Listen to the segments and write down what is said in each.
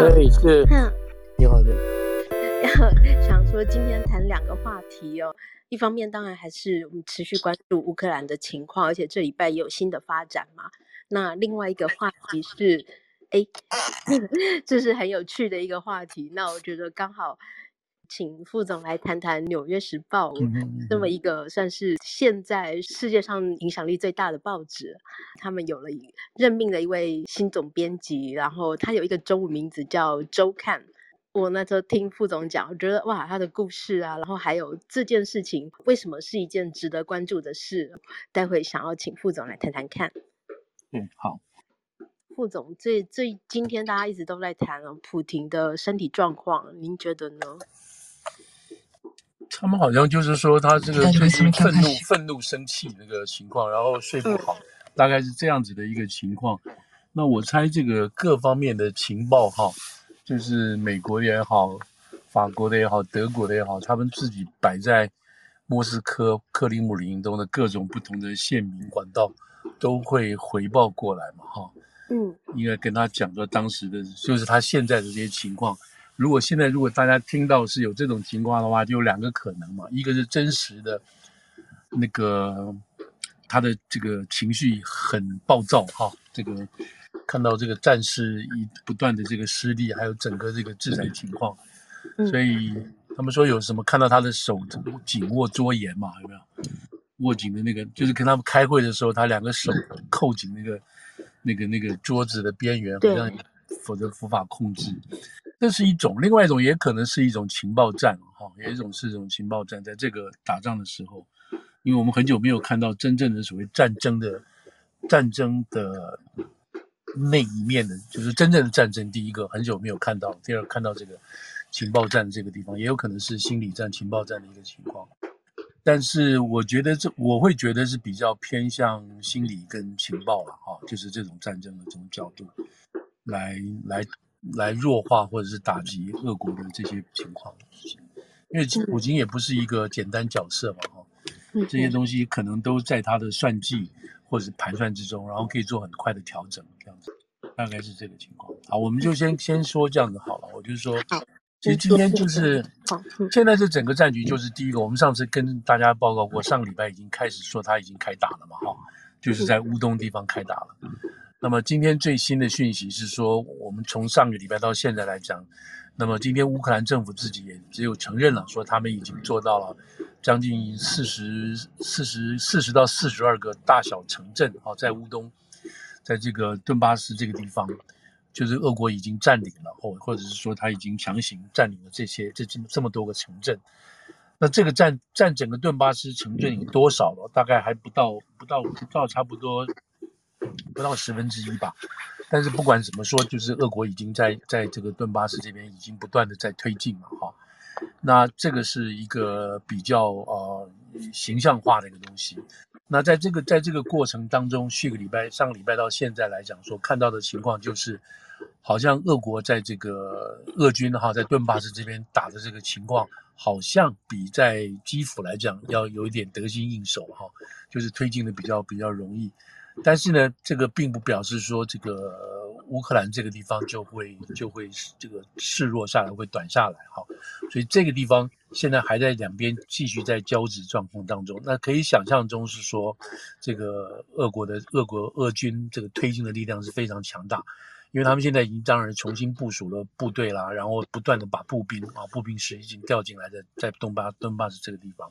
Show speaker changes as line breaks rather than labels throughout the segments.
对，是。你好的。
想说今天谈两个话题哦，一方面当然还是我们持续关注乌克兰的情况，而且这礼拜也有新的发展嘛。那另外一个话题是，哎，这是很有趣的一个话题。那我觉得刚好。请副总来谈谈《纽约时报》这么一个算是现在世界上影响力最大的报纸，他们有了任命了一位新总编辑，然后他有一个中文名字叫周刊。我那时候听副总讲，我觉得哇，他的故事啊，然后还有这件事情为什么是一件值得关注的事，待会想要请副总来谈谈看。
嗯，好。
副总，最最今天大家一直都在谈啊，普亭的身体状况，您觉得呢？
他们好像就是说他这个最近愤怒、愤怒、生气那个情况，然后睡不好，大概是这样子的一个情况。那我猜这个各方面的情报哈，就是美国的也好、法国的也好、德国的也好，他们自己摆在莫斯科、克里姆林宫的各种不同的县民管道都会回报过来嘛哈。嗯，应该跟他讲说当时的就是他现在的这些情况。如果现在如果大家听到是有这种情况的话，就有两个可能嘛，一个是真实的，那个他的这个情绪很暴躁哈，这个看到这个战事一不断的这个失利，还有整个这个制裁情况，所以他们说有什么看到他的手紧握桌沿嘛，有没有？握紧的那个，就是跟他们开会的时候，他两个手扣紧那个那个那个桌子的边缘，好像否则无法控制。这是一种，另外一种也可能是一种情报战，哈，有一种是一种情报战，在这个打仗的时候，因为我们很久没有看到真正的所谓战争的战争的那一面的，就是真正的战争。第一个很久没有看到，第二看到这个情报战这个地方，也有可能是心理战、情报战的一个情况。但是我觉得这我会觉得是比较偏向心理跟情报了，哈，就是这种战争的这种角度来来。来弱化或者是打击俄国的这些情况，因为普京也不是一个简单角色嘛，哈，这些东西可能都在他的算计或者是盘算之中，然后可以做很快的调整，这样子，大概是这个情况。好，我们就先先说这样子好了。我就是说，其实今天就是现在这整个战局，就是第一个，我们上次跟大家报告过，上个礼拜已经开始说他已经开打了嘛，哈，就是在乌东地方开打了。那么今天最新的讯息是说，我们从上个礼拜到现在来讲，那么今天乌克兰政府自己也只有承认了，说他们已经做到了将近四十四十四十到四十二个大小城镇啊，在乌东，在这个顿巴斯这个地方，就是俄国已经占领了，或或者是说他已经强行占领了这些这这么这么多个城镇。那这个占占整个顿巴斯城镇有多少了？大概还不到不到不到差不多。不到十分之一吧，但是不管怎么说，就是俄国已经在在这个顿巴斯这边已经不断的在推进了哈。那这个是一个比较呃形象化的一个东西。那在这个在这个过程当中，去个礼拜上个礼拜到现在来讲，所看到的情况就是，好像俄国在这个俄军哈在顿巴斯这边打的这个情况，好像比在基辅来讲要有一点得心应手哈，就是推进的比较比较容易。但是呢，这个并不表示说这个乌克兰这个地方就会就会这个示弱下来，会短下来哈。所以这个地方现在还在两边继续在交织状况当中。那可以想象中是说，这个俄国的俄国俄军这个推进的力量是非常强大，因为他们现在已经当然重新部署了部队啦，然后不断的把步兵啊步兵师已经调进来的在东巴顿巴斯这个地方。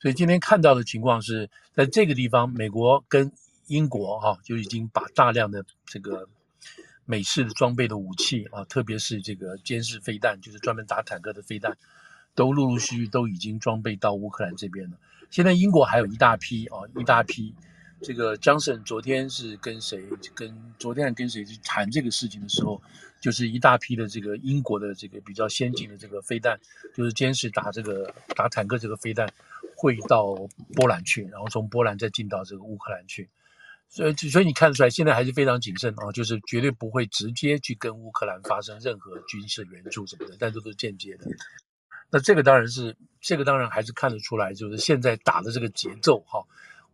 所以今天看到的情况是在这个地方，美国跟英国哈、就已经把大量的这个美式的装备的武器啊，特别是这个监视飞弹，就是专门打坦克的飞弹，都陆陆续续都已经装备到乌克兰这边了。现在英国还有一大批啊，一大批。这个江森昨天是跟谁跟昨天跟谁去谈这个事情的时候，就是一大批的这个英国的这个比较先进的这个飞弹，就是监视打这个打坦克这个飞弹，会到波兰去，然后从波兰再进到这个乌克兰去。所以，所以你看得出来，现在还是非常谨慎啊，就是绝对不会直接去跟乌克兰发生任何军事援助什么的，但这都是间接的。那这个当然是，这个当然还是看得出来，就是现在打的这个节奏哈，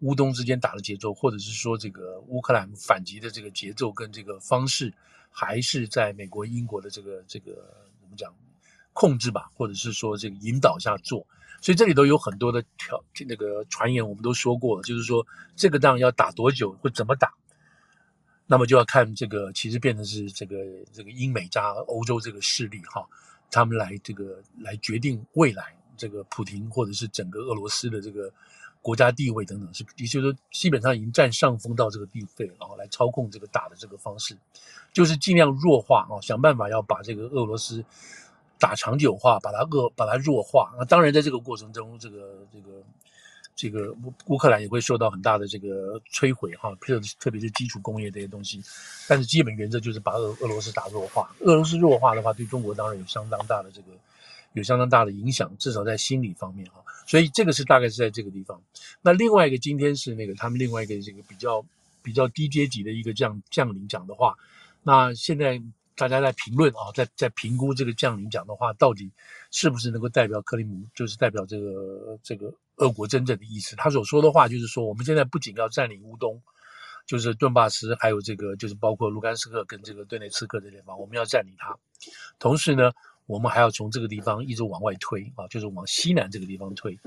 乌东之间打的节奏，或者是说这个乌克兰反击的这个节奏跟这个方式，还是在美国、英国的这个这个怎么讲控制吧，或者是说这个引导下做。所以这里头有很多的条那个传言，我们都说过了，就是说这个仗要打多久，会怎么打，那么就要看这个，其实变成是这个这个英美加欧洲这个势力哈，他们来这个来决定未来这个普丁或者是整个俄罗斯的这个国家地位等等，是也就是说基本上已经占上风到这个地位，然后来操控这个打的这个方式，就是尽量弱化啊，想办法要把这个俄罗斯。打长久化，把它恶，把它弱化。那当然，在这个过程中，这个这个这个乌乌克兰也会受到很大的这个摧毁哈，特特别是基础工业这些东西。但是基本原则就是把俄俄罗斯打弱化。俄罗斯弱化的话，对中国当然有相当大的这个有相当大的影响，至少在心理方面哈。所以这个是大概是在这个地方。那另外一个，今天是那个他们另外一个这个比较比较低阶级的一个将将领讲的话。那现在。大家在评论啊，在在评估这个将领讲的话，到底是不是能够代表克里姆，就是代表这个这个俄国真正的意思？他所说的话就是说，我们现在不仅要占领乌东，就是顿巴斯，还有这个就是包括卢甘斯克跟这个顿内茨克这地方，我们要占领它。同时呢，我们还要从这个地方一直往外推啊，就是往西南这个地方推。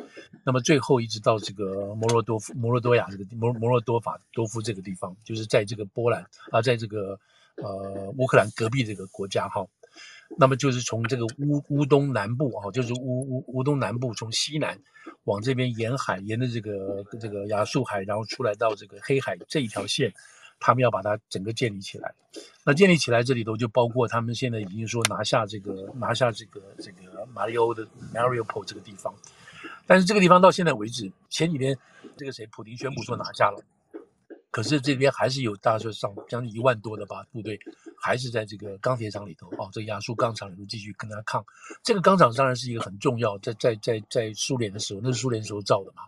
那么最后一直到这个摩洛多夫、摩洛多亚这个摩摩洛多法多夫这个地方，就是在这个波兰啊，在这个。呃，乌克兰隔壁这个国家哈，那么就是从这个乌乌东南部啊，就是乌乌乌东南部从西南往这边沿海，沿着这个这个亚速海，然后出来到这个黑海这一条线，他们要把它整个建立起来。那建立起来这里头就包括他们现在已经说拿下这个拿下这个这个马里欧的 Mariupol 这个地方，但是这个地方到现在为止，前几天这个谁普丁宣布说拿下了。可是这边还是有大概上将近一万多的吧部队，还是在这个钢铁厂里头哦，这亚速钢厂里头继续跟他抗。这个钢厂当然是一个很重要，在在在在苏联的时候，那是苏联时候造的嘛。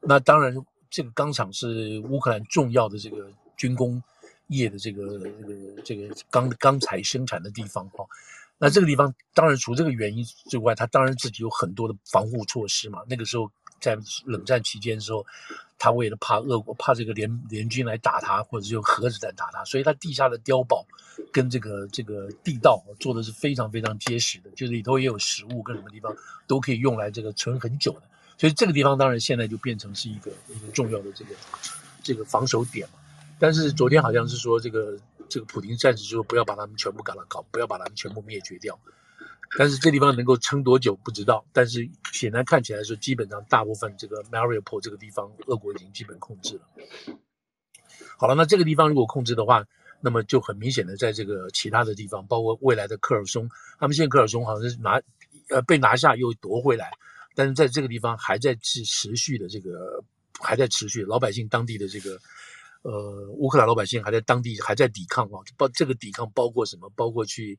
那当然，这个钢厂是乌克兰重要的这个军工业的这个这个这个钢钢材生产的地方哈。那这个地方当然除这个原因之外，它当然自己有很多的防护措施嘛。那个时候。在冷战期间的时候，他为了怕俄国怕这个联联军来打他，或者是用核子弹打他，所以他地下的碉堡跟这个这个地道做的是非常非常结实的，就是里头也有食物跟什么地方都可以用来这个存很久的。所以这个地方当然现在就变成是一个一个重要的这个这个防守点嘛。但是昨天好像是说这个这个普丁暂时说不要把他们全部搞了搞，不要把他们全部灭绝掉。但是这地方能够撑多久不知道，但是显然看起来说，基本上大部分这个 Mariupol 这个地方，俄国已经基本控制了。好了，那这个地方如果控制的话，那么就很明显的在这个其他的地方，包括未来的科尔松，他们现在科尔松好像是拿呃被拿下又夺回来，但是在这个地方还在持持续的这个还在持续，老百姓当地的这个。呃，乌克兰老百姓还在当地还在抵抗啊，包这个抵抗包括什么？包括去，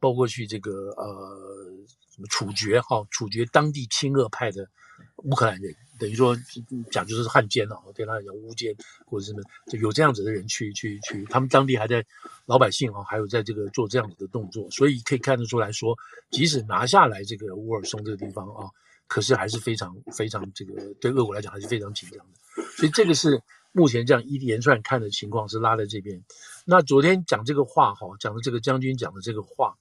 包括去这个呃什么处决哈，处决当地亲俄派的乌克兰人，等于说讲就是汉奸啊，对他来讲乌奸或者什么，就有这样子的人去去去，他们当地还在老百姓啊，还有在这个做这样子的动作，所以可以看得出来说，即使拿下来这个乌尔松这个地方啊，可是还是非常非常这个对俄国来讲还是非常紧张的，所以这个是。目前这样一连串看的情况是拉在这边。那昨天讲这个话哈，讲的这个将军讲的这个话，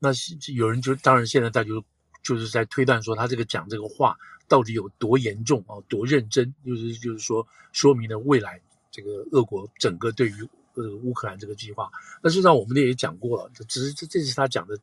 那是有人就当然现在大家就就是在推断说他这个讲这个话到底有多严重啊，多认真，就是就是说说明了未来这个俄国整个对于呃乌克兰这个计划。那实际上我们也讲过了，只是这这是他讲的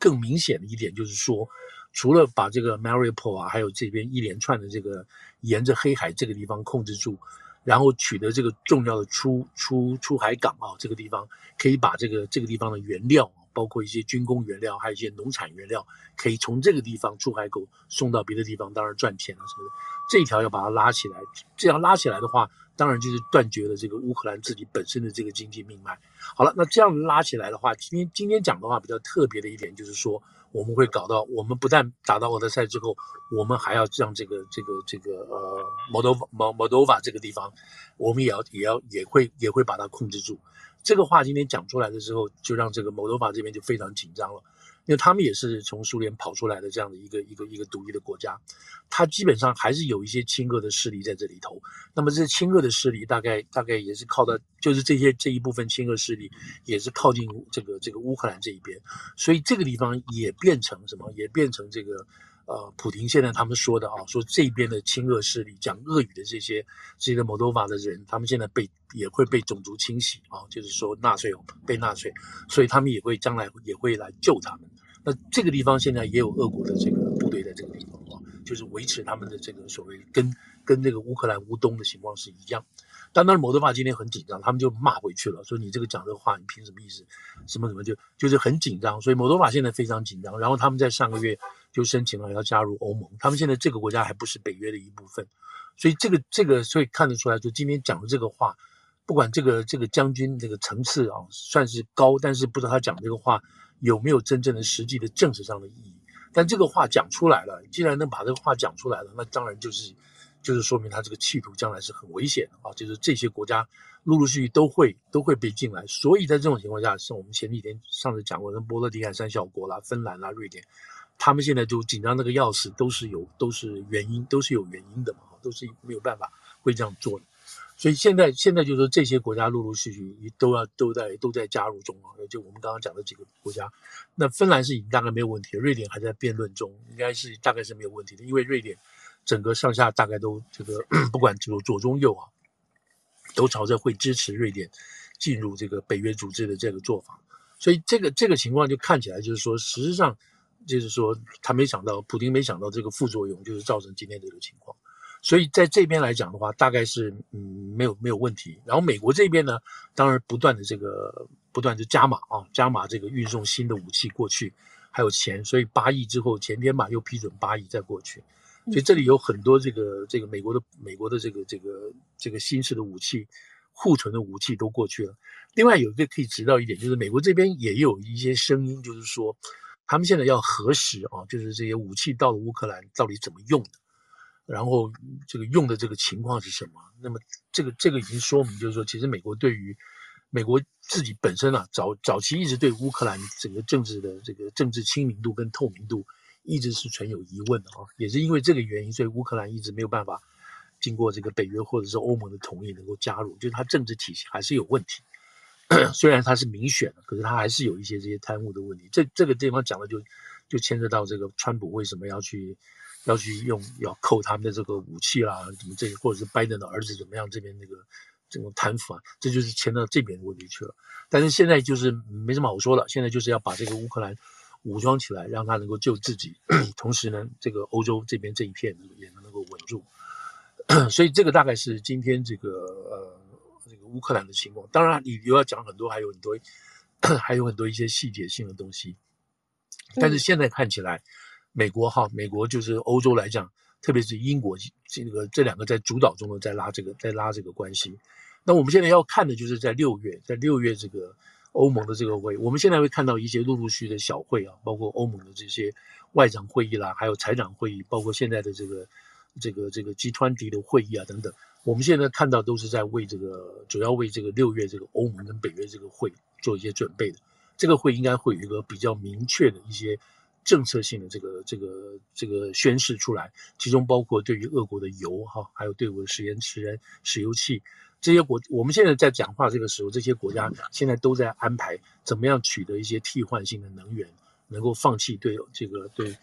更明显的一点，就是说除了把这个 Mariupol 啊，还有这边一连串的这个沿着黑海这个地方控制住。然后取得这个重要的出出出海港啊，这个地方可以把这个这个地方的原料，包括一些军工原料，还有一些农产原料，可以从这个地方出海口送到别的地方，当然赚钱啊什么的。这一条要把它拉起来，这样拉起来的话，当然就是断绝了这个乌克兰自己本身的这个经济命脉。好了，那这样拉起来的话，今天今天讲的话比较特别的一点就是说。我们会搞到，我们不但打到俄德赛之后，我们还要让这个这个这个呃，Moldova modova 这个地方，我们也要也要也会也会把它控制住。这个话今天讲出来的时候，就让这个 Moldova 这边就非常紧张了。因为他们也是从苏联跑出来的这样的一个一个一个独立的国家，它基本上还是有一些亲俄的势力在这里头。那么这亲俄的势力大概大概也是靠的，就是这些这一部分亲俄势力也是靠近这个这个乌克兰这一边，所以这个地方也变成什么？也变成这个。呃，普廷现在他们说的啊，说这边的亲俄势力讲俄语的这些这些 Moldova 的人，他们现在被也会被种族清洗啊，就是说纳粹被纳粹，所以他们也会将来也会来救他们。那这个地方现在也有俄国的这个部队在这个地方啊，就是维持他们的这个所谓跟跟这个乌克兰乌东的情况是一样。但当然，摩多瓦今天很紧张，他们就骂回去了，说你这个讲这个话，你凭什么意思？什么什么就就是很紧张，所以摩多瓦现在非常紧张。然后他们在上个月就申请了要加入欧盟，他们现在这个国家还不是北约的一部分，所以这个这个所以看得出来，就今天讲的这个话，不管这个这个将军这个层次啊算是高，但是不知道他讲这个话有没有真正的实际的政治上的意义。但这个话讲出来了，既然能把这个话讲出来了，那当然就是。就是说明他这个企图将来是很危险的啊！就是这些国家陆陆续续都会都会被进来，所以在这种情况下，像我们前几天上次讲过的波罗的海三小国啦、芬兰啦、瑞典，他们现在就紧张那个要死，都是有都是原因，都是有原因的嘛，都是没有办法会这样做的。所以现在现在就是说这些国家陆陆续续都要都在都在加入中啊，就我们刚刚讲的几个国家，那芬兰是已经大概没有问题，瑞典还在辩论中，应该是大概是没有问题的，因为瑞典。整个上下大概都这个，不管这个左中右啊，都朝着会支持瑞典进入这个北约组织的这个做法，所以这个这个情况就看起来就是说，实际上就是说他没想到，普京没想到这个副作用就是造成今天这个情况，所以在这边来讲的话，大概是嗯没有没有问题。然后美国这边呢，当然不断的这个不断的加码啊，加码这个运送新的武器过去，还有钱，所以八亿之后前天吧又批准八亿再过去。所以这里有很多这个这个美国的美国的这个这个这个新式的武器库存的武器都过去了。另外有一个可以知道一点，就是美国这边也有一些声音，就是说他们现在要核实啊，就是这些武器到了乌克兰到底怎么用的，然后这个用的这个情况是什么。那么这个这个已经说明，就是说其实美国对于美国自己本身啊，早早期一直对乌克兰整个政治的这个政治清明度跟透明度。一直是存有疑问的啊，也是因为这个原因，所以乌克兰一直没有办法经过这个北约或者是欧盟的同意能够加入，就是它政治体系还是有问题。虽然它是民选的，可是它还是有一些这些贪污的问题。这这个地方讲的就就牵涉到这个川普为什么要去要去用要扣他们的这个武器啦，什么这些，或者是拜登的儿子怎么样这边那个这种贪腐啊，这就是牵到这边的问题去了。但是现在就是没什么好说了，现在就是要把这个乌克兰。武装起来，让他能够救自己，同时呢，这个欧洲这边这一片也能够稳住。所以这个大概是今天这个呃个乌克兰的情况。当然，你又要讲很多，还有很多 还有很多一些细节性的东西。但是现在看起来，美国哈，美国就是欧洲来讲，特别是英国这个这两个在主导中的在拉这个在拉这个关系。那我们现在要看的就是在六月，在六月这个。欧盟的这个会，我们现在会看到一些陆陆续续的小会啊，包括欧盟的这些外长会议啦，还有财长会议，包括现在的这个这个这个 G20 的会议啊等等。我们现在看到都是在为这个主要为这个六月这个欧盟跟北约这个会做一些准备的。这个会应该会有一个比较明确的一些政策性的这个这个这个宣示出来，其中包括对于俄国的油哈，还有对俄石油石燃石油气。这些国，我们现在在讲话这个时候，这些国家现在都在安排怎么样取得一些替换性的能源，能够放弃对这个对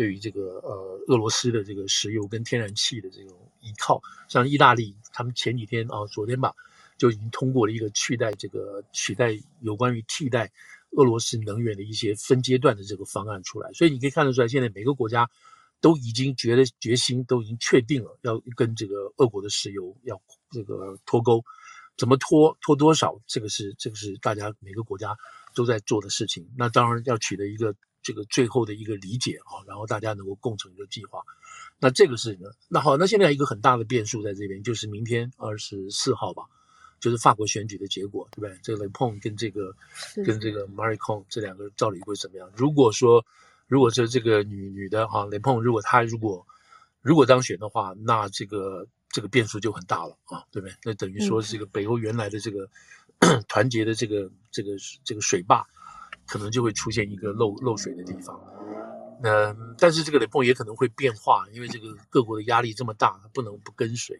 对于这个呃俄罗斯的这个石油跟天然气的这种依靠。像意大利，他们前几天啊，昨天吧，就已经通过了一个取代这个取代有关于替代俄罗斯能源的一些分阶段的这个方案出来。所以你可以看得出来，现在每个国家都已经觉得决心，都已经确定了要跟这个俄国的石油要。这个脱钩怎么脱脱多少？这个是这个是大家每个国家都在做的事情。那当然要取得一个这个最后的一个理解啊，然后大家能够共成一个计划。那这个是呢，那好，那现在一个很大的变数在这边，就是明天二十四号吧，就是法国选举的结果，对不对？这个 Le Pen 跟这个跟这个 Macron 这两个到底会怎么样？如果说如果说这个女女的哈 Le Pen，如果她如果如果当选的话，那这个。这个变数就很大了啊，对不对？那等于说，这个北欧原来的这个、嗯、团结的这个这个这个水坝，可能就会出现一个漏漏水的地方。那但是这个雷崩也可能会变化，因为这个各国的压力这么大，它不能不跟随，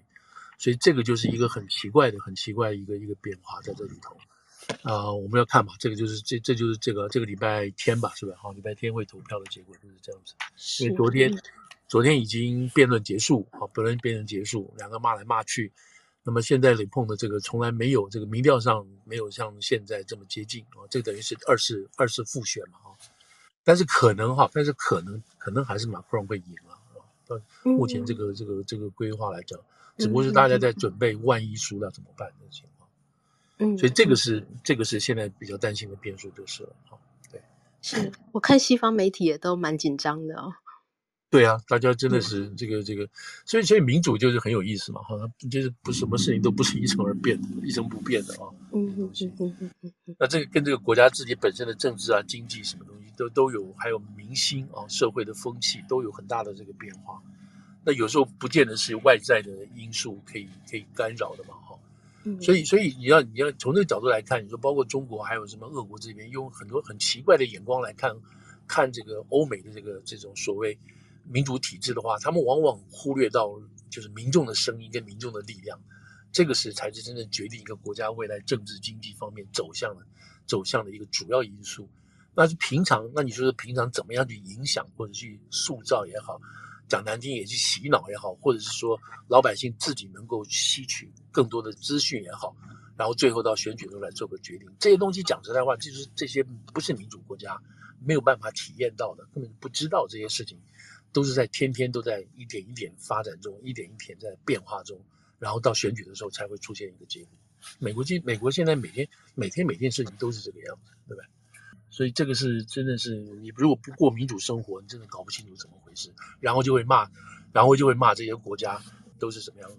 所以这个就是一个很奇怪的、很奇怪的一个一个变化在这里头。啊、呃，我们要看嘛，这个就是这这就是这个这个礼拜天吧，是吧？好，礼拜天会投票的结果就是这样子。因为昨天昨天已经辩论结束，好，辩论辩论结束，两个骂来骂去。那么现在雷碰的这个从来没有这个民调上没有像现在这么接近啊，这等于是二次二次复选嘛啊，但是可能哈，但是可能可能还是马克龙会赢了啊。到目前这个这个这个规划来讲，只不过是大家在准备万一输了怎么办的情况。嗯，所以这个是这个是现在比较担心的变数就是了哈。对，
是我看西方媒体也都蛮紧张的哦。
对啊，大家真的是这个这个，所以所以民主就是很有意思嘛，哈，就是不什么事情都不是一成而变的，一成不变的啊。嗯嗯嗯嗯嗯。那这个跟这个国家自己本身的政治啊、经济什么东西都都有，还有民心啊、社会的风气都有很大的这个变化。那有时候不见得是外在的因素可以可以干扰的嘛，哈。嗯。所以所以你要你要从这个角度来看，你说包括中国还有什么俄国这边，用很多很奇怪的眼光来看看这个欧美的这个这种所谓。民主体制的话，他们往往忽略到就是民众的声音跟民众的力量，这个是才是真正决定一个国家未来政治经济方面走向的走向的一个主要因素。那是平常，那你说是平常怎么样去影响或者去塑造也好，讲难听也去洗脑也好，或者是说老百姓自己能够吸取更多的资讯也好，然后最后到选举中来做个决定，这些东西讲实在话，就是这些不是民主国家没有办法体验到的，根本不知道这些事情。都是在天天都在一点一点发展中，一点一点在变化中，然后到选举的时候才会出现一个结果。美国今美国现在每天每天每件事情都是这个样子，对吧？所以这个是真的是你如果不过民主生活，你真的搞不清楚怎么回事，然后就会骂，然后就会骂这些国家都是什么样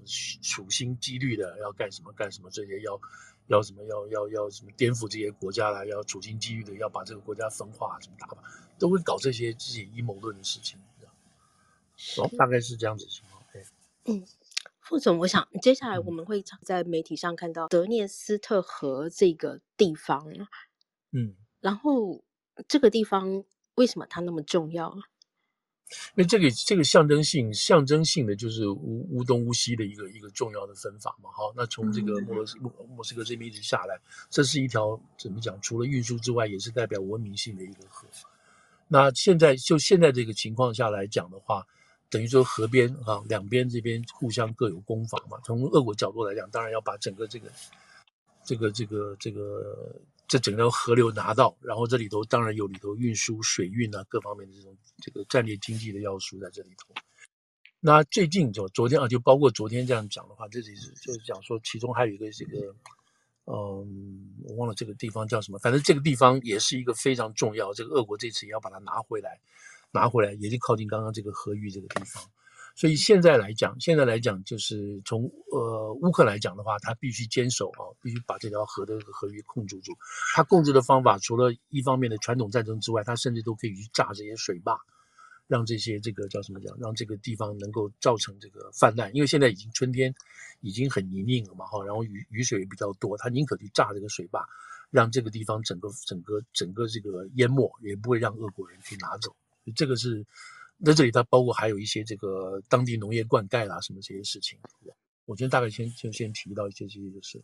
处心积虑的要干什么干什么，这些要要什么要要要什么颠覆这些国家啦，要处心积虑的要把这个国家分化什么打吧，都会搞这些自己阴谋论的事情。哦，大概是这样子情况。对，
嗯，副总，我想接下来我们会在媒体上看到德涅斯特河这个地方，
嗯，
然后这个地方为什么它那么重要？
因为这个这个象征性象征性的就是乌乌东乌西的一个一个重要的分法嘛。好，那从这个莫罗斯莫莫斯科这边一直下来，这是一条怎么讲？除了运输之外，也是代表文明性的一个河。那现在就现在这个情况下来讲的话。等于说河边啊，两边这边互相各有攻防嘛。从俄国角度来讲，当然要把整个这个、这个、这个、这个这整个河流拿到，然后这里头当然有里头运输、水运啊各方面的这种这个战略经济的要素在这里头。那最近就昨天啊，就包括昨天这样讲的话，这里是就是讲说，其中还有一个这个，嗯，我忘了这个地方叫什么，反正这个地方也是一个非常重要，这个俄国这次也要把它拿回来。拿回来也就靠近刚刚这个河域这个地方，所以现在来讲，现在来讲就是从呃乌克兰来讲的话，他必须坚守啊，必须把这条河的河域控制住。他控制的方法除了一方面的传统战争之外，他甚至都可以去炸这些水坝，让这些这个叫什么讲，让这个地方能够造成这个泛滥。因为现在已经春天已经很泥泞了嘛哈，然后雨雨水也比较多，他宁可去炸这个水坝，让这个地方整个整个整个这个淹没，也不会让俄国人去拿走。这个是在这里，它包括还有一些这个当地农业灌溉啦，什么这些事情。我觉得大概先就先提到一些这些就是了。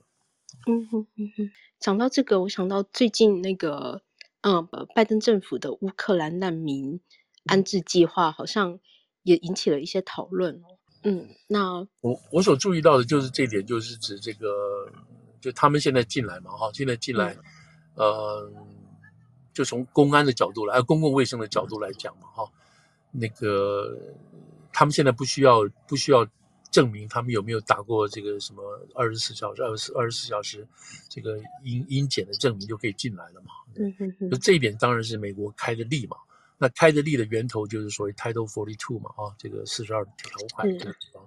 嗯哼嗯哼，讲到这个，我想到最近那个，嗯，拜登政府的乌克兰难民安置计划，好像也引起了一些讨论。嗯，那
我我所注意到的就是这一点，就是指这个，就他们现在进来嘛，哈，现在进来，嗯。呃就从公安的角度来，呃，公共卫生的角度来讲嘛，哈，那个他们现在不需要不需要证明他们有没有打过这个什么二十四小时、二十四二十四小时这个阴阴检的证明就可以进来了嘛。嗯嗯嗯。就这一点当然是美国开的例嘛。那开的例的源头就是所谓 Title Forty Two 嘛，啊，这个四十二条款这个地方。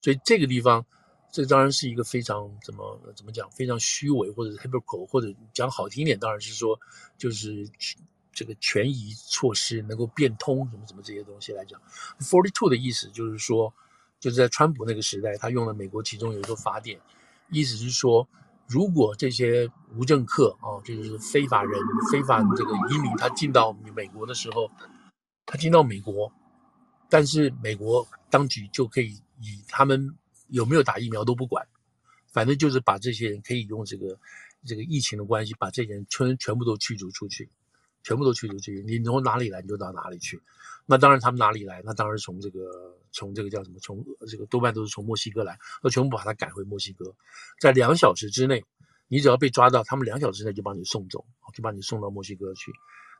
所以这个地方。这当然是一个非常怎么怎么讲，非常虚伪或者 hypocritical 或者讲好听一点，当然是说就是这个权宜措施能够变通什么什么这些东西来讲。Forty two 的意思就是说，就是在川普那个时代，他用了美国其中有一个法典，意思是说，如果这些无政客啊，就是非法人、非法这个移民，他进到美国的时候，他进到美国，但是美国当局就可以以他们有没有打疫苗都不管，反正就是把这些人可以用这个这个疫情的关系，把这些人全全部都驱逐出去，全部都驱逐出去，你从哪里来你就到哪里去。那当然他们哪里来？那当然从这个。从这个叫什么？从这个多半都是从墨西哥来，那全部把他赶回墨西哥，在两小时之内，你只要被抓到，他们两小时内就把你送走，就把你送到墨西哥去。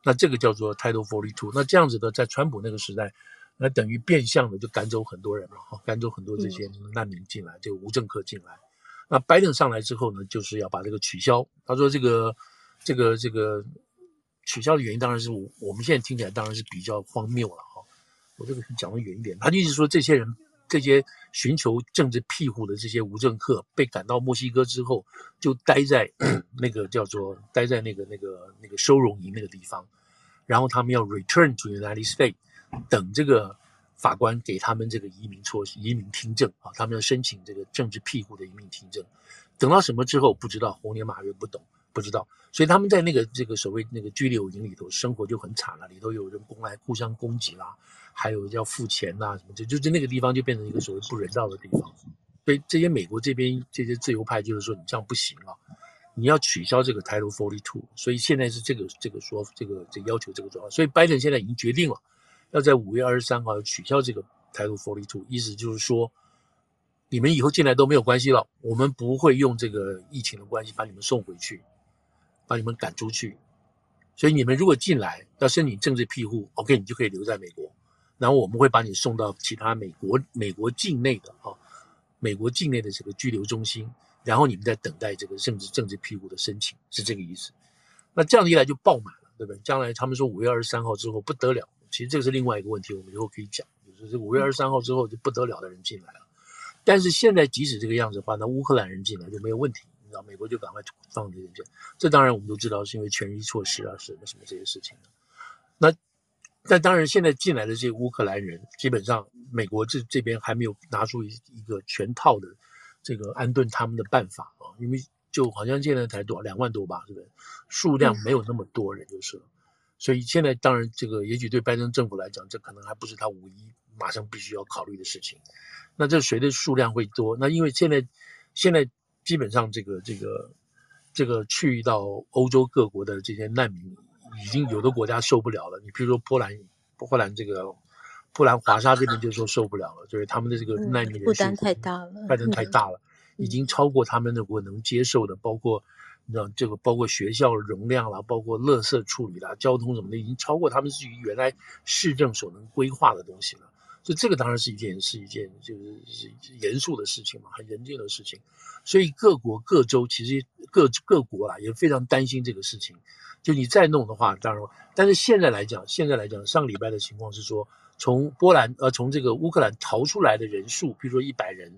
那这个叫做 Title Forty Two。那这样子的，在川普那个时代，那等于变相的就赶走很多人了，哈，赶走很多这些难民进来，这个无政客进来。那拜登上来之后呢，就是要把这个取消。他说这个这个这个取消的原因，当然是我我们现在听起来当然是比较荒谬了哈。我这个讲的远一点，他就意思说，这些人，这些寻求政治庇护的这些无政客，被赶到墨西哥之后，就待在 那个叫做待在那个那个那个收容营那个地方，然后他们要 return to United States，等这个法官给他们这个移民措施、移民听证啊，他们要申请这个政治庇护的移民听证，等到什么之后不知道，猴年马月不懂。不知道，所以他们在那个这个所谓那个拘留营里头生活就很惨了，里头有人攻来互相攻击啦，还有要付钱呐什么，就就在那个地方就变成一个所谓不人道的地方。所以这些美国这边这些自由派就是说，你这样不行啊，你要取消这个 Title Forty Two，。所以现在是这个这个说这个这要求这个状况。所以拜登现在已经决定了，要在五月二十三号要取消这个 Title Forty Two，意思就是说，你们以后进来都没有关系了，我们不会用这个疫情的关系把你们送回去。把你们赶出去，所以你们如果进来要申请政治庇护，OK，你就可以留在美国。然后我们会把你送到其他美国美国境内的啊，美国境内的这个居留中心，然后你们在等待这个政治政治庇护的申请，是这个意思。那这样一来就爆满了，对不对？将来他们说五月二十三号之后不得了，其实这个是另外一个问题，我们以后可以讲，就是五月二十三号之后就不得了的人进来了。但是现在即使这个样子的话，那乌克兰人进来就没有问题。你知道美国就赶快放这些，这当然我们都知道是因为权益措施啊，什么什么这些事情。那但当然现在进来的这些乌克兰人，基本上美国这这边还没有拿出一一个全套的这个安顿他们的办法啊，因为就好像现在才多两万多吧，是不是？数量没有那么多人就是了。所以现在当然这个也许对拜登政府来讲，这可能还不是他五一马上必须要考虑的事情。那这谁的数量会多，那因为现在现在。基本上，这个这个这个去到欧洲各国的这些难民，已经有的国家受不了了。你比如说波兰，波兰这个波兰华沙这边就说受不了了，就是他们的这个难民人数负担太大了，负担太大了，已经超过他们的国能接受的，包括你知道这个包括学校容量啦，包括垃圾处理啦，交通什么的，已经超过他们自己原来市政所能规划的东西了。所以这个当然是一件是一件就是是严肃的事情嘛，很严峻的事情。所以各国各州其实各各国啊也非常担心这个事情。就你再弄的话，当然，但是现在来讲，现在来讲，上礼拜的情况是说，从波兰呃从这个乌克兰逃出来的人数，比如说一百人，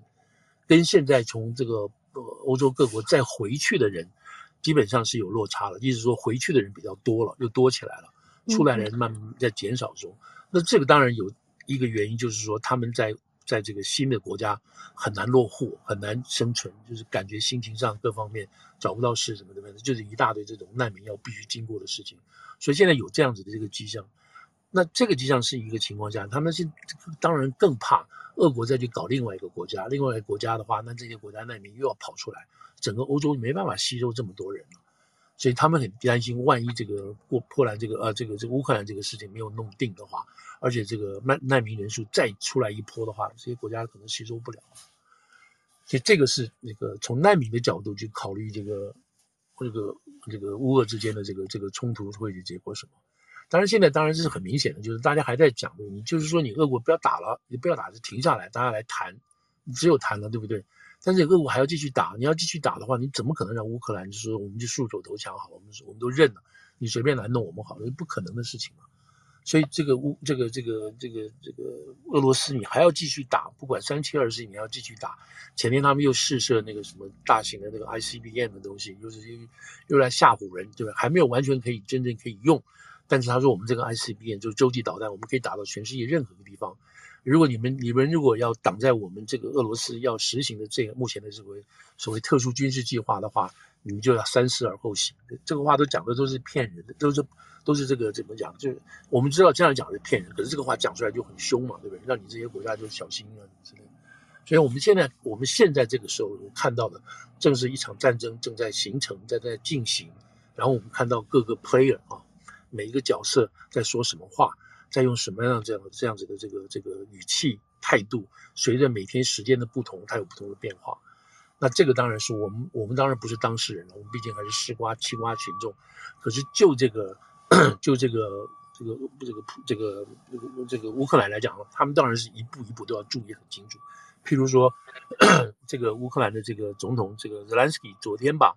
跟现在从这个呃欧洲各国再回去的人，基本上是有落差了。意思说回去的人比较多了，又多起来了，出来的人慢慢在减少中。那这个当然有。一个原因就是说，他们在在这个新的国家很难落户，很难生存，就是感觉心情上各方面找不到事什么的，就是一大堆这种难民要必须经过的事情。所以现在有这样子的这个迹象，那这个迹象是一个情况下，他们是当然更怕俄国再去搞另外一个国家，另外一个国家的话，那这些国家难民又要跑出来，整个欧洲没办法吸收这么多人了。所以他们很担心，万一这个过波兰这个呃这个这个乌克兰这个事情没有弄定的话，而且这个难难民人数再出来一波的话，这些国家可能吸收不了。所以这个是那个从难民的角度去考虑这个这个这个乌俄之间的这个这个冲突会结果什么？当然现在当然这是很明显的，就是大家还在讲，你就是说你俄国不要打了，你不要打就停下来，大家来谈，只有谈了，对不对？但是俄乌还要继续打，你要继续打的话，你怎么可能让乌克兰就说我们就束手投降好？我们我们都认了，你随便来弄我们好了，不可能的事情嘛。所以这个乌这个这个这个这个俄罗斯，你还要继续打，不管三七二十一，你要继续打。前天他们又试射那个什么大型的那个 ICBM 的东西，又是又又来吓唬人，对吧？还没有完全可以真正可以用，但是他说我们这个 ICBM 就是洲际导弹，我们可以打到全世界任何一个地方。如果你们你们如果要挡在我们这个俄罗斯要实行的这个目前的这个所谓特殊军事计划的话，你们就要三思而后行。这个话都讲的都是骗人的，都是都是这个怎么讲？就是我们知道这样讲是骗人，可是这个话讲出来就很凶嘛，对不对？让你这些国家就小心啊之类。所以我们现在我们现在这个时候看到的，正是一场战争正在形成，在在进行。然后我们看到各个 player 啊，每一个角色在说什么话。在用什么样这样这样子的这个这个语气态度，随着每天时间的不同，它有不同的变化。那这个当然是我们我们当然不是当事人了，我们毕竟还是吃瓜吃瓜群众。可是就这个 就这个这个这个这个这个这个乌克兰来讲，他们当然是一步一步都要注意很清楚。譬如说，这个乌克兰的这个总统这个泽连斯基昨天吧。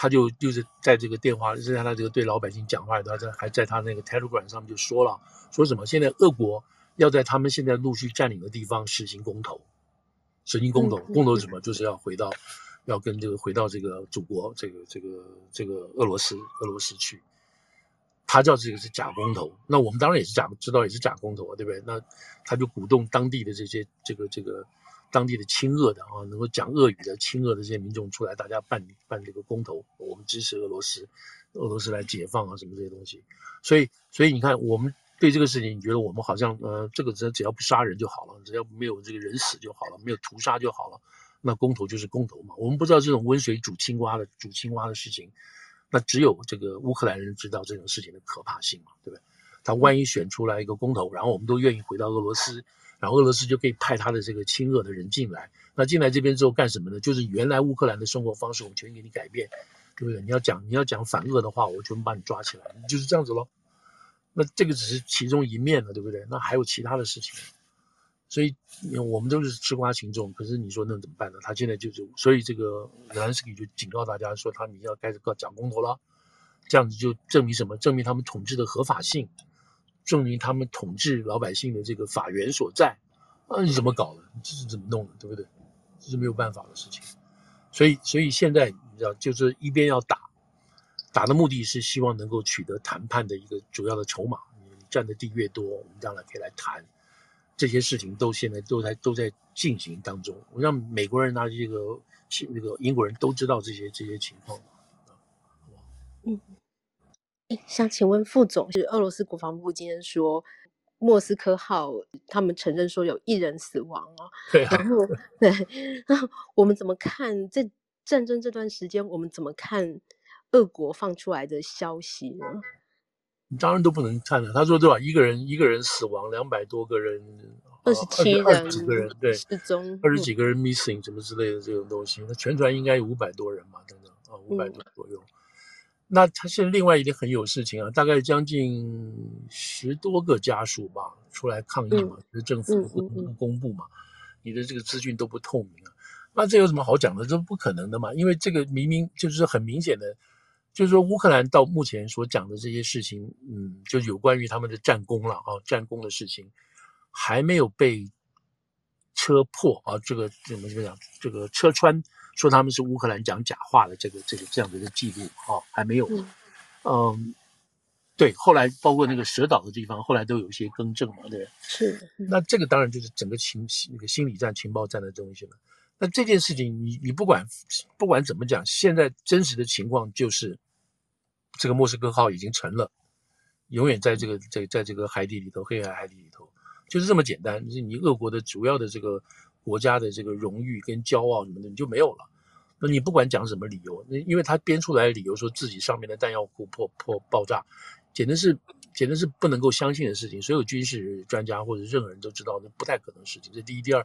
他就就是在这个电话，是在他这个对老百姓讲话，他在还在他那个 Telegram 上面就说了，说什么现在俄国要在他们现在陆续占领的地方实行公投，实行公投，公投是什么？就是要回到，要跟这个回到这个祖国，这个这个这个俄罗斯俄罗斯去。他叫这个是假公投，那我们当然也是假，知道也是假公投啊，对不对？那他就鼓动当地的这些这个这个。当地的亲俄的啊，能够讲俄语的亲俄的这些民众出来，大家办办这个公投，我们支持俄罗斯，俄罗斯来解放啊，什么这些东西。所以，所以你看，我们对这个事情，你觉得我们好像呃，这个只只要不杀人就好了，只要没有这个人死就好了，没有屠杀就好了，那公投就是公投嘛。我们不知道这种温水煮青蛙的煮青蛙的事情，那只有这个乌克兰人知道这种事情的可怕性嘛，对不对？他万一选出来一个公投，然后我们都愿意回到俄罗斯。然后俄罗斯就可以派他的这个亲俄的人进来，那进来这边之后干什么呢？就是原来乌克兰的生活方式，我全给你改变，对不对？你要讲你要讲反俄的话，我全部把你抓起来，就是这样子咯。那这个只是其中一面了，对不对？那还有其他的事情，所以我们都是吃瓜群众。可是你说那怎么办呢？他现在就是，所以这个泽连斯基就警告大家说，他你要开始搞讲公投了，这样子就证明什么？证明他们统治的合法性。证明他们统治老百姓的这个法源所在，啊，你怎么搞的？这是怎么弄的，对不对？这是没有办法的事情。所以，所以现在你知道，就是一边要打，打的目的是希望能够取得谈判的一个主要的筹码。你占的地越多，我们将来可以来谈这些事情。都现在都在都在进行当中。我让美国人拿这个，那个英国人都知道这些这些情况。
嗯。想请问副总，是俄罗斯国防部今天说，莫斯科号他们承认说有一人死亡哦。
对啊。
然后对，那我们怎么看这战争这段时间？我们怎么看俄国放出来的消息呢？
你当然都不能看了。他说对吧？一个人一个人死亡，两百多个人，
二十七人，
二十几个人对
失踪，
二十几个人 missing 什么之类的这种东西。那全船应该有五百多人嘛，等等啊，五百多左右。嗯那他现在另外一点很有事情啊，大概将近十多个家属吧出来抗议嘛，就是政府不不公布嘛，你的这个资讯都不透明啊，那这有什么好讲的？这不可能的嘛，因为这个明明就是很明显的，就是说乌克兰到目前所讲的这些事情，嗯，就有关于他们的战功了啊，战功的事情还没有被车破啊，这个怎么怎么讲，这个车穿。说他们是乌克兰讲假话的这个这个这样的一个记录啊，还没有，嗯，嗯，对，后来包括那个蛇岛的地方，后来都有一些更正嘛，对，
是，
那这个当然就是整个情那个心理战、情报战的东西了。那这件事情，你你不管不管怎么讲，现在真实的情况就是，这个莫斯科号已经沉了，永远在这个在在这个海底里头，黑海海底里头，就是这么简单。就是你俄国的主要的这个。国家的这个荣誉跟骄傲什么的你就没有了，那你不管讲什么理由，那因为他编出来的理由说自己上面的弹药库破破爆炸，简直是简直是不能够相信的事情。所有军事专家或者任何人都知道那不太可能的事情。这第一，第二，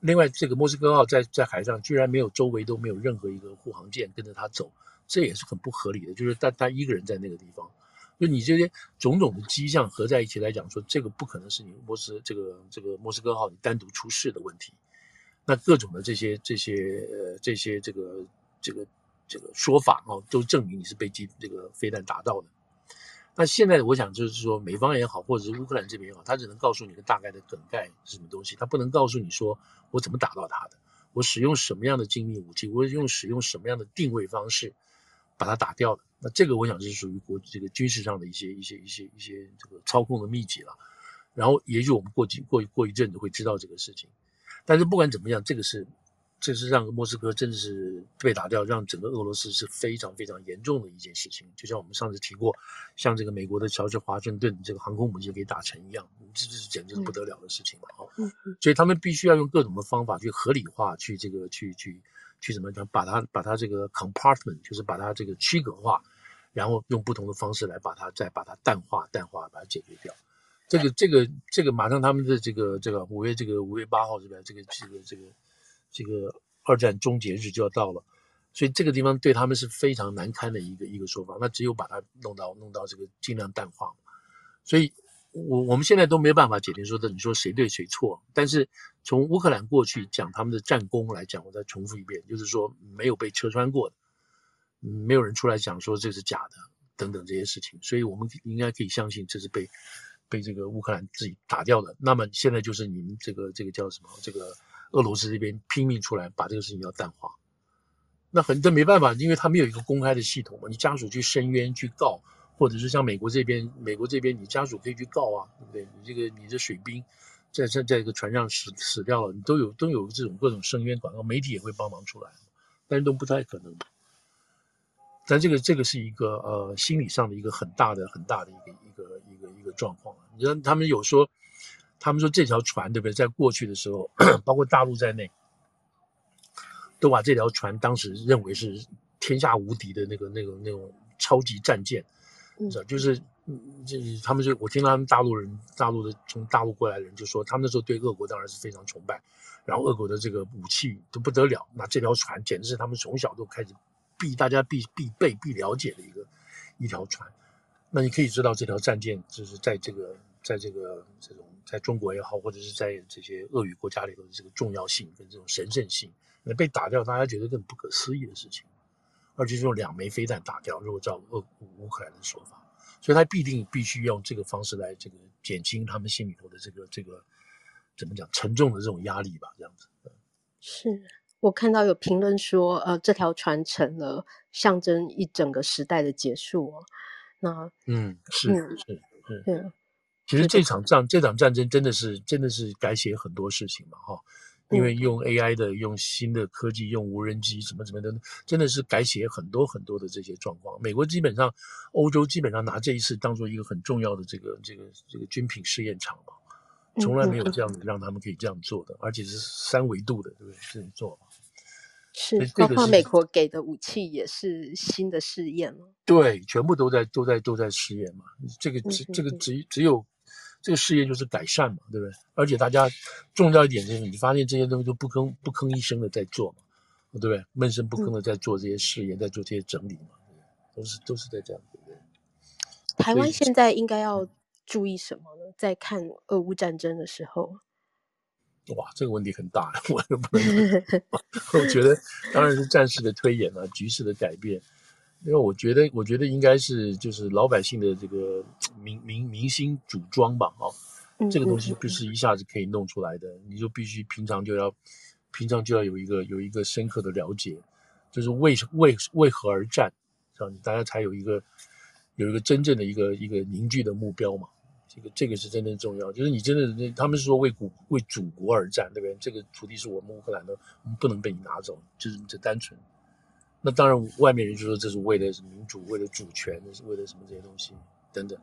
另外这个莫斯科号在在海上居然没有周围都没有任何一个护航舰跟着他走，这也是很不合理的。就是他他一个人在那个地方，就你这些种种的迹象合在一起来讲，说这个不可能是你莫斯这个这个莫斯科号你单独出事的问题。那各种的这些这些呃这些这个这个这个说法哦，都证明你是被机这个飞弹打到的。那现在我想就是说，美方也好，或者是乌克兰这边也好，他只能告诉你个大概的梗概是什么东西，他不能告诉你说我怎么打到他的，我使用什么样的精密武器，我用使用什么样的定位方式把它打掉的。那这个我想是属于国这个军事上的一些一些一些一些这个操控的秘籍了。然后也许我们过几过过一阵子会知道这个事情。但是不管怎么样，这个是。这是让莫斯科真的是被打掉，让整个俄罗斯是非常非常严重的一件事情。就像我们上次提过，像这个美国的乔治华盛顿这个航空母舰给打沉一样，这这是简直是不得了的事情嘛！哈、嗯，所以他们必须要用各种的方法去合理化，去这个去去去怎么讲，把它把它这个 compartment，就是把它这个区隔化，然后用不同的方式来把它再把它淡化淡化，把它解决掉。这个这个这个马上他们的这个这个五月这个五月八号这边？这个这个这个。这个二战终结日就要到了，所以这个地方对他们是非常难堪的一个一个说法。那只有把它弄到弄到这个尽量淡化。所以，我我们现在都没有办法解决说的，你说谁对谁错？但是从乌克兰过去讲他们的战功来讲，我再重复一遍，就是说没有被戳穿过的，没有人出来讲说这是假的等等这些事情。所以我们应该可以相信这是被被这个乌克兰自己打掉的。那么现在就是你们这个这个叫什么这个？俄罗斯这边拼命出来把这个事情要淡化，那很这没办法，因为他没有一个公开的系统嘛。你家属去申冤去告，或者是像美国这边，美国这边你家属可以去告啊，对不对？你这个你这水兵在在在一个船上死死掉了，你都有都有这种各种申冤广告，媒体也会帮忙出来，但是都不太可能。但这个这个是一个呃心理上的一个很大的很大的一个一个一个一个状况。你看他们有说。他们说这条船对不对？在过去的时候，包括大陆在内，都把这条船当时认为是天下无敌的那个、那个、那种超级战舰，你知道？就是，这他们就我听他们大陆人、大陆的从大陆过来的人就说，他们那时候对俄国当然是非常崇拜，然后俄国的这个武器都不得了，那这条船简直是他们从小都开始必大家必必备必了解的一个一条船。那你可以知道，这条战舰就是在这个在这个这种。在中国也好，或者是在这些俄语国家里头的这个重要性跟这种神圣性，那被打掉，大家觉得更不可思议的事情，而且是用两枚飞弹打掉。如果照俄乌克兰的说法，所以他必定必须用这个方式来这个减轻他们心里头的这个这个怎么讲沉重的这种压力吧，这样子。
是我看到有评论说，呃，这条船沉了，象征一整个时代的结束。哦。那
嗯，是是是，对。其实这场战，这场战争真的是真的是改写很多事情嘛，哈，因为用 AI 的、用新的科技、用无人机什么什么的，真的是改写很多很多的这些状况。美国基本上，欧洲基本上拿这一次当做一个很重要的这个这个这个军品试验场嘛，从来没有这样子让他们可以这样做的，而且是三维度的，对不对？这样做。
是，包括美国给的武器也是新的试验。
对，全部都在都在都在试验嘛。这个只这个只只有。这个试验就是改善嘛，对不对？而且大家重要一点就是，你发现这些东西都不吭不吭一声的在做嘛，对不对？闷声不吭的在做这些试验，嗯、在做这些整理嘛，都是都是在这样，对不对？
台湾现在应该要注意什么呢？在看俄乌战争的时候，
哇，这个问题很大，我都不能。我觉得当然是战事的推演啊，局势的改变。因为我觉得，我觉得应该是就是老百姓的这个民民民心组装吧，啊，这个东西不是一下子可以弄出来的，你就必须平常就要，平常就要有一个有一个深刻的了解，就是为为为何而战，这样大家才有一个有一个真正的一个一个凝聚的目标嘛，这个这个是真正重要，就是你真的他们是说为祖为祖国而战，对不对？这个土地是我们乌克兰的，我们不能被你拿走，就是这单纯。那当然，外面人就说这是为了民主，为了主权，是为了什么这些东西等等。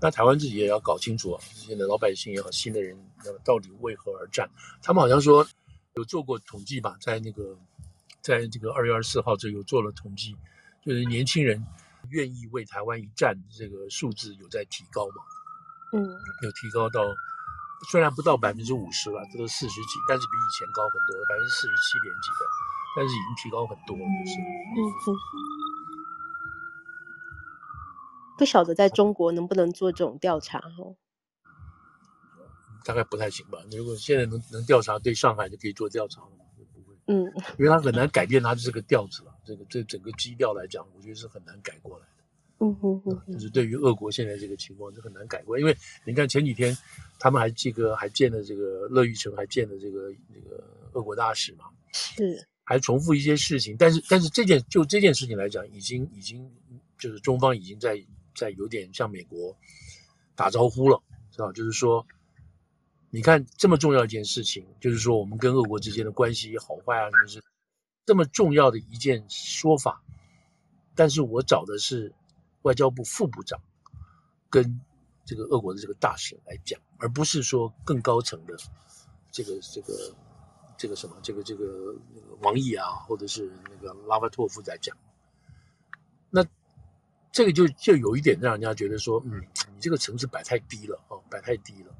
那台湾自己也要搞清楚啊，现在老百姓也好，新的人到底为何而战？他们好像说有做过统计吧，在那个，在这个二月二十四号这有做了统计，就是年轻人愿意为台湾一战这个数字有在提高嘛？嗯，有提高到虽然不到百分之五十了，这都四十几，但是比以前高很多了，百分之四十七点几的。但是已经提高很多了，就是。嗯哼。
不晓得在中国能不能做这种调查哦？
大概不太行吧。如果现在能能调查，对上海就可以做调查了吗？不会。嗯。因为他很难改变他的这个调子了，这个这整个基调来讲，我觉得是很难改过来的。嗯哼哼。就是对于俄国现在这个情况就很难改观，因为你看前几天他们还这个还见了这个乐玉成，还见了这个这个俄国大使嘛。是。还重复一些事情，但是但是这件就这件事情来讲，已经已经就是中方已经在在有点向美国打招呼了，知道？就是说你看这么重要一件事情，就是说我们跟俄国之间的关系好坏啊，什么是这么重要的一件说法，但是我找的是外交部副部长跟这个俄国的这个大使来讲，而不是说更高层的这个这个这个什么这个这个王毅啊，或者是那个拉夫托夫在讲。那这个就就有一点让人家觉得说，嗯，你这个层次摆太低了哦，摆太低了。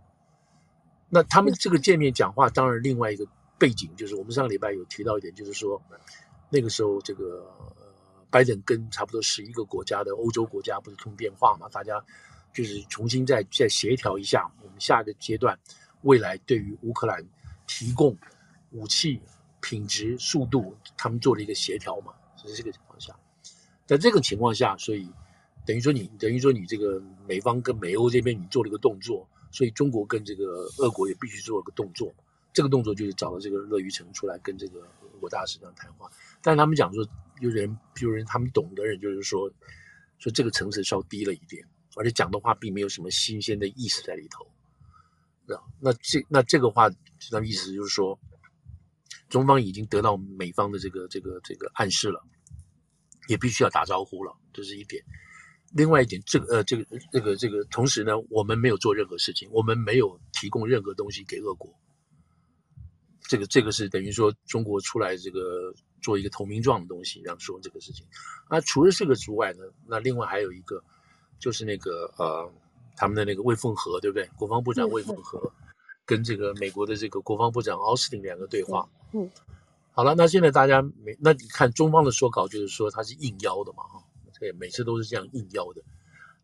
那他们这个见面讲话，当然另外一个背景就是我们上个礼拜有提到一点，就是说那个时候这个拜登跟差不多十一个国家的欧洲国家不是通电话嘛，大家就是重新再再协调一下，我们下一个阶段未来对于乌克兰提供武器品质、速度，他们做了一个协调嘛，是这个情况下。在这个情况下，所以等于说你等于说你这个美方跟美欧这边你做了一个动作，所以中国跟这个俄国也必须做一个动作。这个动作就是找了这个乐玉成出来跟这个俄国大使这样谈话。但他们讲说，有人有人他们懂的人就是说，说这个层次稍低了一点，而且讲的话并没有什么新鲜的意思在里头。那这那这个话，他们意思就是说，中方已经得到美方的这个这个这个暗示了。也必须要打招呼了，这是一点。另外一点，这个呃，这个这个这个，同时呢，我们没有做任何事情，我们没有提供任何东西给俄国。这个这个是等于说中国出来这个做一个投名状的东西，然后说这个事情。那除了这个之外呢，那另外还有一个，就是那个呃，他们的那个魏凤和，对不对？国防部长魏凤和跟这个美国的这个国防部长奥斯汀两个对话。嗯。嗯好了，那现在大家没那你看中方的说稿，就是说他是应邀的嘛，哈，对，每次都是这样应邀的。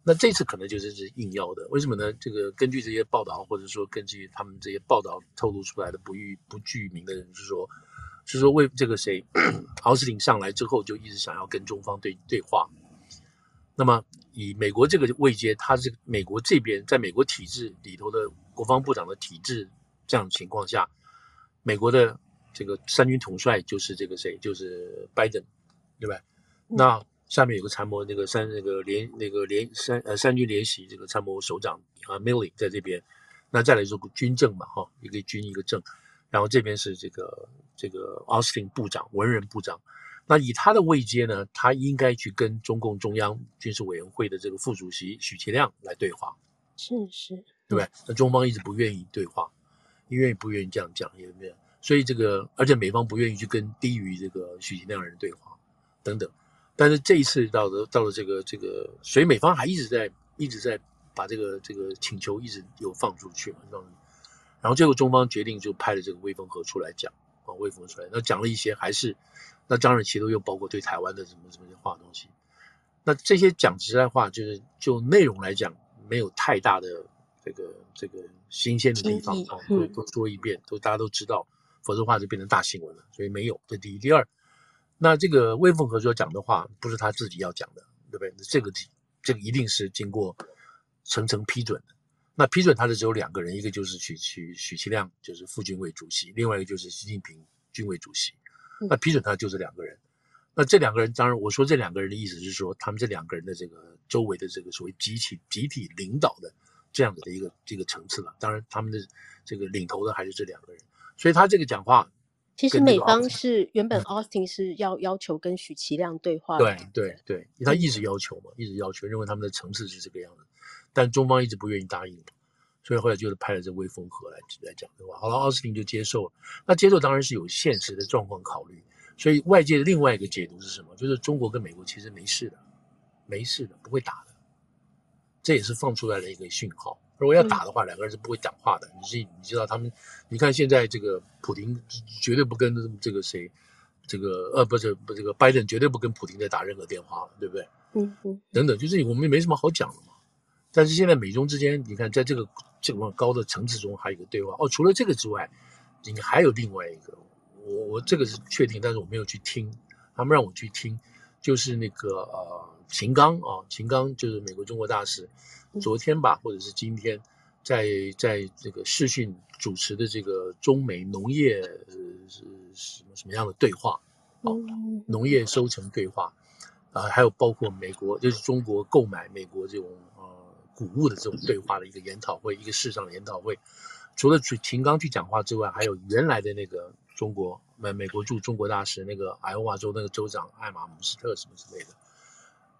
那这次可能就是是应邀的，为什么呢？这个根据这些报道，或者说根据他们这些报道透露出来的不具不具名的人，是说，是说为这个谁，奥斯汀上来之后就一直想要跟中方对对话。那么以美国这个位阶，他是美国这边在美国体制里头的国防部长的体制这样的情况下，美国的。这个三军统帅就是这个谁，就是拜登，对吧？嗯、那下面有个参谋，那个三那个联那个联三呃三军联席这个参谋首长啊，Milley 在这边。那再来说军政嘛，哈，一个军一个政，然后这边是这个这个奥斯汀部长文人部长。那以他的位阶呢，他应该去跟中共中央军事委员会的这个副主席许其亮来对话。
是是，
对不对？那中方一直不愿意对话，因为不愿意这样讲，有没有？所以这个，而且美方不愿意去跟低于这个许其亮的人对话，等等。但是这一次到了到了这个这个，所以美方还一直在一直在把这个这个请求一直有放出去嘛，然后最后中方决定就派了这个魏凤和出来讲啊，魏凤和出来，那讲了一些还是那张人其都又包括对台湾的什么什么话东西。那这些讲实在话，就是就内容来讲，没有太大的这个这个新鲜的地方啊，都都说一遍，都大家都知道。否则的话就变成大新闻了，所以没有。这第一，第二，那这个魏凤和所讲的话不是他自己要讲的，对不对？这个这个一定是经过层层批准的。那批准他的只有两个人，一个就是许许许其亮，就是副军委主席；另外一个就是习近平军委主席。那批准他就是两个人。那这两个人，当然我说这两个人的意思是说，他们这两个人的这个周围的这个所谓集体集体领导的这样子的一个这个层次了。当然，他们的这个领头的还是这两个人。所以他这个讲话，
其实美方是原本 Austin 是要要求跟许其亮对话的，
对对对，他一直要求嘛，一直要求，认为他们的层次是这个样子，但中方一直不愿意答应，所以后来就是派了这威风和来来讲对话？好了，奥斯汀就接受了，那接受当然是有现实的状况考虑，所以外界的另外一个解读是什么？就是中国跟美国其实没事的，没事的，不会打的，这也是放出来的一个讯号。如果要打的话，两个人是不会讲话的。你是你知道他们，你看现在这个普丁绝对不跟这个谁，这个呃不是不这个拜登绝对不跟普丁在打任何电话了，对不对？嗯嗯。等等，就是我们也没什么好讲的嘛。但是现在美中之间，你看在这个这么高的层次中还有一个对话哦。除了这个之外，你还有另外一个，我我这个是确定，但是我没有去听，他们让我去听，就是那个呃秦刚啊，秦刚就是美国中国大使。昨天吧，或者是今天，在在这个视讯主持的这个中美农业呃是什么什么样的对话？哦，农业收成对话，啊，还有包括美国就是中国购买美国这种呃谷物的这种对话的一个研讨会，一个市场的研讨会，除了秦刚去讲话之外，还有原来的那个中国美美国驻中国大使那个爱奥瓦州那个州长艾玛姆斯特什么之类的，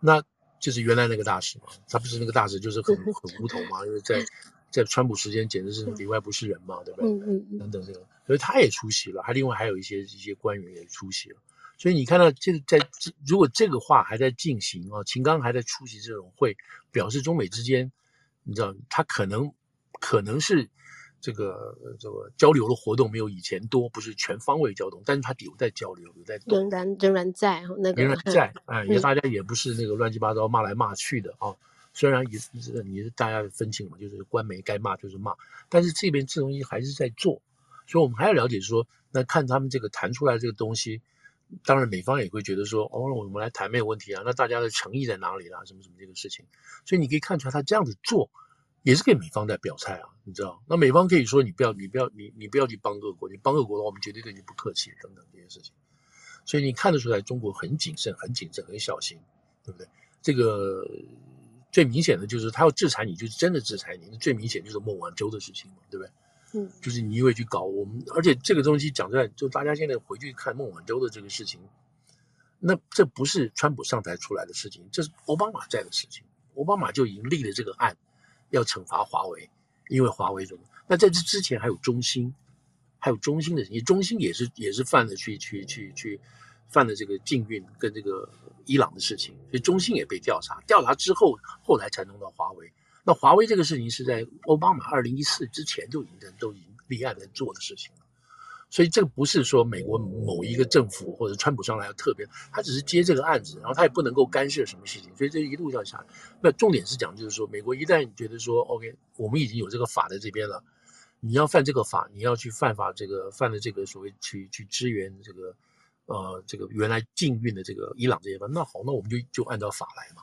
那就是原来那个大使嘛，他不是那个大使就是很很无头嘛，因为在在川普时间简直是里外不是人嘛，对不对？嗯嗯等等这个，所以他也出席了，还另外还有一些一些官员也出席了，所以你看到这个在如果这个话还在进行啊，秦刚还在出席这种会，表示中美之间，你知道他可能可能是。这个这个交流的活动没有以前多，不是全方位交动，但是它有在交流，有在
仍然仍然在那个
仍然在，哎，也大家也不是那个乱七八糟骂来骂去的啊、哦。虽然也是你是大家分清嘛，就是官媒该骂就是骂，但是这边这东西还是在做，所以我们还要了解说，那看他们这个谈出来这个东西，当然美方也会觉得说，哦，我们来谈没有问题啊，那大家的诚意在哪里啦？什么什么这个事情，所以你可以看出来他这样子做。也是给美方在表态啊，你知道？那美方可以说你不要，你不要，你你不要去帮俄国，你帮俄国的话，我们绝对对你不客气等等这些事情。所以你看得出来，中国很谨慎，很谨慎，很小心，对不对？这个最明显的就是他要制裁你，就是真的制裁你。那最明显就是孟晚舟的事情嘛，对不对？嗯，就是你因为去搞我们，而且这个东西讲出来，就大家现在回去看孟晚舟的这个事情，那这不是川普上台出来的事情，这是奥巴马在的事情。奥巴马就已经立了这个案。要惩罚华为，因为华为怎么？那在这之前还有中兴，还有中兴的事情，中兴也是也是犯了去去去去犯了这个禁运跟这个伊朗的事情，所以中兴也被调查。调查之后，后来才弄到华为。那华为这个事情是在奥巴马二零一四之前就已经都已经立案在做的事情。所以这个不是说美国某一个政府或者川普上来要特别，他只是接这个案子，然后他也不能够干涉什么事情，所以这一路要下来。那重点是讲，就是说美国一旦觉得说，OK，我们已经有这个法在这边了，你要犯这个法，你要去犯法，这个犯了这个所谓去去支援这个呃这个原来禁运的这个伊朗这些法，那好，那我们就就按照法来嘛。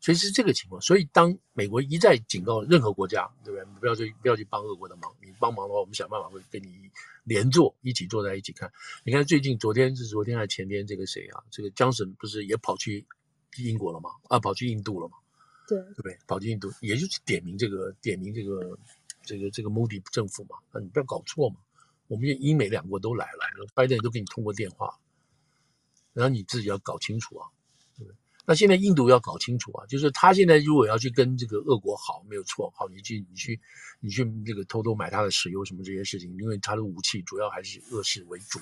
所以是这个情况，所以当美国一再警告任何国家，对不对？不要去不要去帮俄国的忙，你帮忙的话，我们想办法会跟你连坐，一起坐在一起看。你看最近昨天是昨天还是前天，这个谁啊？这个江省不是也跑去英国了吗？啊，跑去印度了吗？
对，
对不对？跑去印度，也就是点名这个点名这个这个这个莫迪政府嘛。那你不要搞错嘛。我们英美两国都来了，拜登都给你通过电话，然后你自己要搞清楚啊。那现在印度要搞清楚啊，就是他现在如果要去跟这个俄国好，没有错，好，你去你去你去这个偷偷买他的石油什么这些事情，因为他的武器主要还是以俄式为主。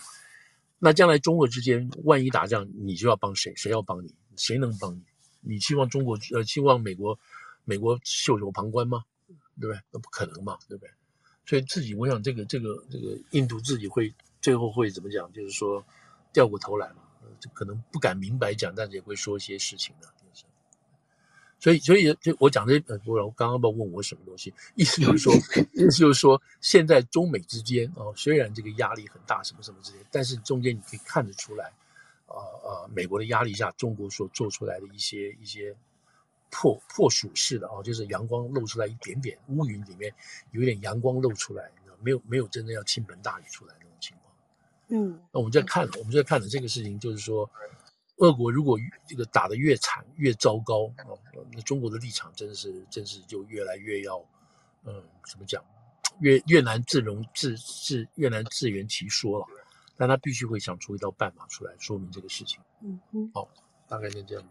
那将来中俄之间万一打仗，你就要帮谁？谁要帮你？谁能帮你？你希望中国呃希望美国美国袖手旁观吗？对不对？那不可能嘛，对不对？所以自己我想这个这个这个印度自己会最后会怎么讲？就是说掉过头来嘛。就可能不敢明白讲，但是也会说一些事情的，就是。所以，所以就我讲这，呃，我刚刚不知道问我什么东西，意思就是说，意思就是说，现在中美之间哦，虽然这个压力很大，什么什么之间，但是中间你可以看得出来，啊、呃、啊，美国的压力下，中国所做出来的一些一些破破蜀式的啊，就是阳光露出来一点点，乌云里面有一点阳光露出来，没有没有真的要倾盆大雨出来那种情况。
嗯，
那我们在看，我们在看的这个事情，就是说，俄国如果这个打得越惨越糟糕啊，那中国的立场真是真是就越来越要，嗯，怎么讲，越越难自容自自越难自圆其说了。但他必须会想出一道办法出来说明这个事情。
嗯嗯，
好，大概就这样子。